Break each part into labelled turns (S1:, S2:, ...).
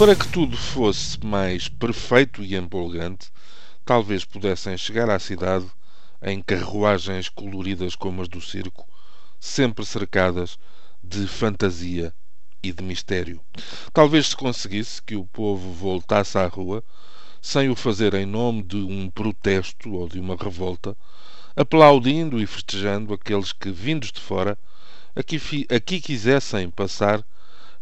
S1: Para que tudo fosse mais perfeito e empolgante, talvez pudessem chegar à cidade em carruagens coloridas como as do circo, sempre cercadas de fantasia e de mistério. Talvez se conseguisse que o povo voltasse à rua, sem o fazer em nome de um protesto ou de uma revolta, aplaudindo e festejando aqueles que, vindos de fora, aqui, aqui quisessem passar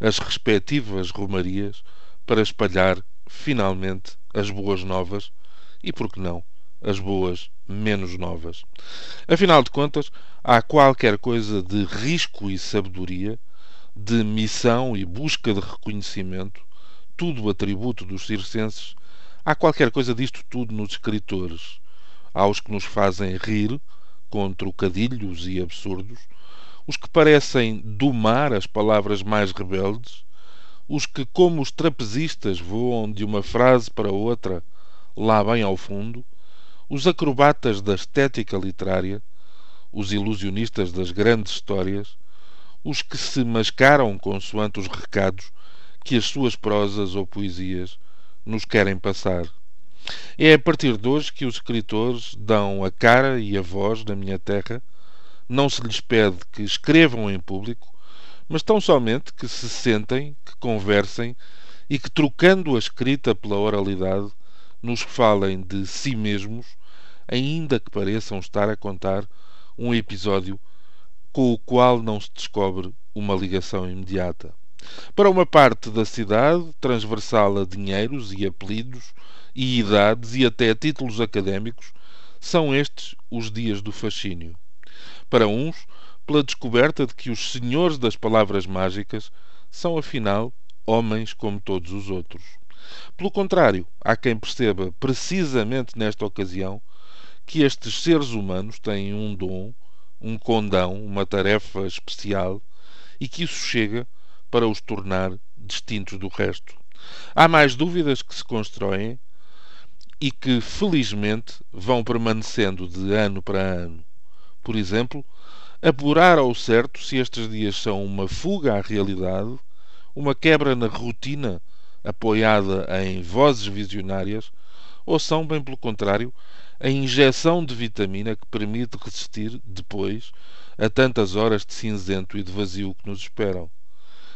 S1: as respectivas romarias para espalhar, finalmente, as boas novas e, por que não, as boas menos novas. Afinal de contas, há qualquer coisa de risco e sabedoria, de missão e busca de reconhecimento, tudo atributo dos circenses, há qualquer coisa disto tudo nos escritores, aos que nos fazem rir, com trocadilhos e absurdos, os que parecem domar as palavras mais rebeldes, os que, como os trapezistas, voam de uma frase para outra, lá bem ao fundo, os acrobatas da estética literária, os ilusionistas das grandes histórias, os que se mascaram consoante os recados que as suas prosas ou poesias nos querem passar. É a partir de hoje que os escritores dão a cara e a voz na minha terra. Não se lhes pede que escrevam em público, mas tão somente que se sentem, que conversem e que, trocando a escrita pela oralidade, nos falem de si mesmos, ainda que pareçam estar a contar um episódio com o qual não se descobre uma ligação imediata. Para uma parte da cidade, transversal a dinheiros e apelidos e idades e até títulos académicos, são estes os dias do fascínio. Para uns, pela descoberta de que os senhores das palavras mágicas são, afinal, homens como todos os outros. Pelo contrário, há quem perceba, precisamente nesta ocasião, que estes seres humanos têm um dom, um condão, uma tarefa especial e que isso chega para os tornar distintos do resto. Há mais dúvidas que se constroem e que, felizmente, vão permanecendo de ano para ano. Por exemplo, apurar ao certo se estes dias são uma fuga à realidade, uma quebra na rotina apoiada em vozes visionárias, ou são, bem pelo contrário, a injeção de vitamina que permite resistir, depois, a tantas horas de cinzento e de vazio que nos esperam.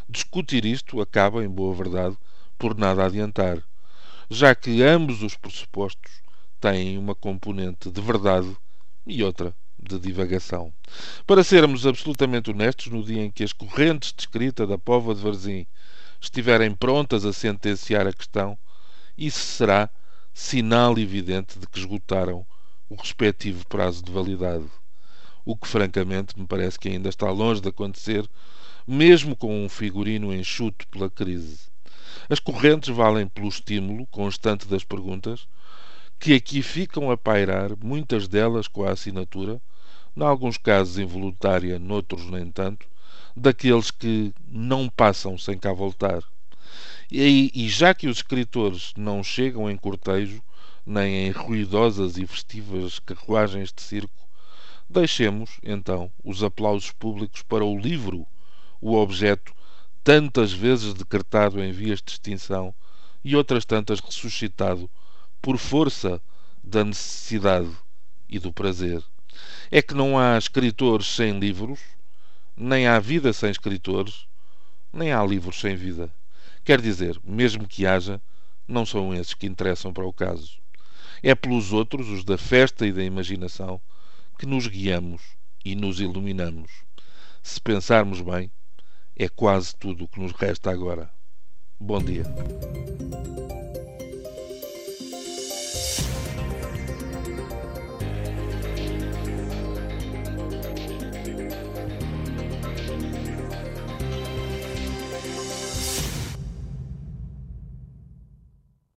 S1: Discutir isto acaba, em boa verdade, por nada adiantar, já que ambos os pressupostos têm uma componente de verdade e outra de divagação. Para sermos absolutamente honestos, no dia em que as correntes de escrita da Pova de Varzim estiverem prontas a sentenciar a questão, isso será sinal evidente de que esgotaram o respectivo prazo de validade. O que, francamente, me parece que ainda está longe de acontecer, mesmo com um figurino enxuto pela crise. As correntes valem pelo estímulo constante das perguntas, que aqui ficam a pairar, muitas delas com a assinatura, em alguns casos involuntária, noutros nem tanto, daqueles que não passam sem cá voltar. E, e já que os escritores não chegam em cortejo, nem em ruidosas e festivas carruagens de circo, deixemos, então, os aplausos públicos para o livro, o objeto tantas vezes decretado em vias de extinção e outras tantas ressuscitado por força da necessidade e do prazer. É que não há escritores sem livros, nem há vida sem escritores, nem há livros sem vida. Quer dizer, mesmo que haja, não são esses que interessam para o caso. É pelos outros, os da festa e da imaginação, que nos guiamos e nos iluminamos. Se pensarmos bem, é quase tudo o que nos resta agora. Bom dia.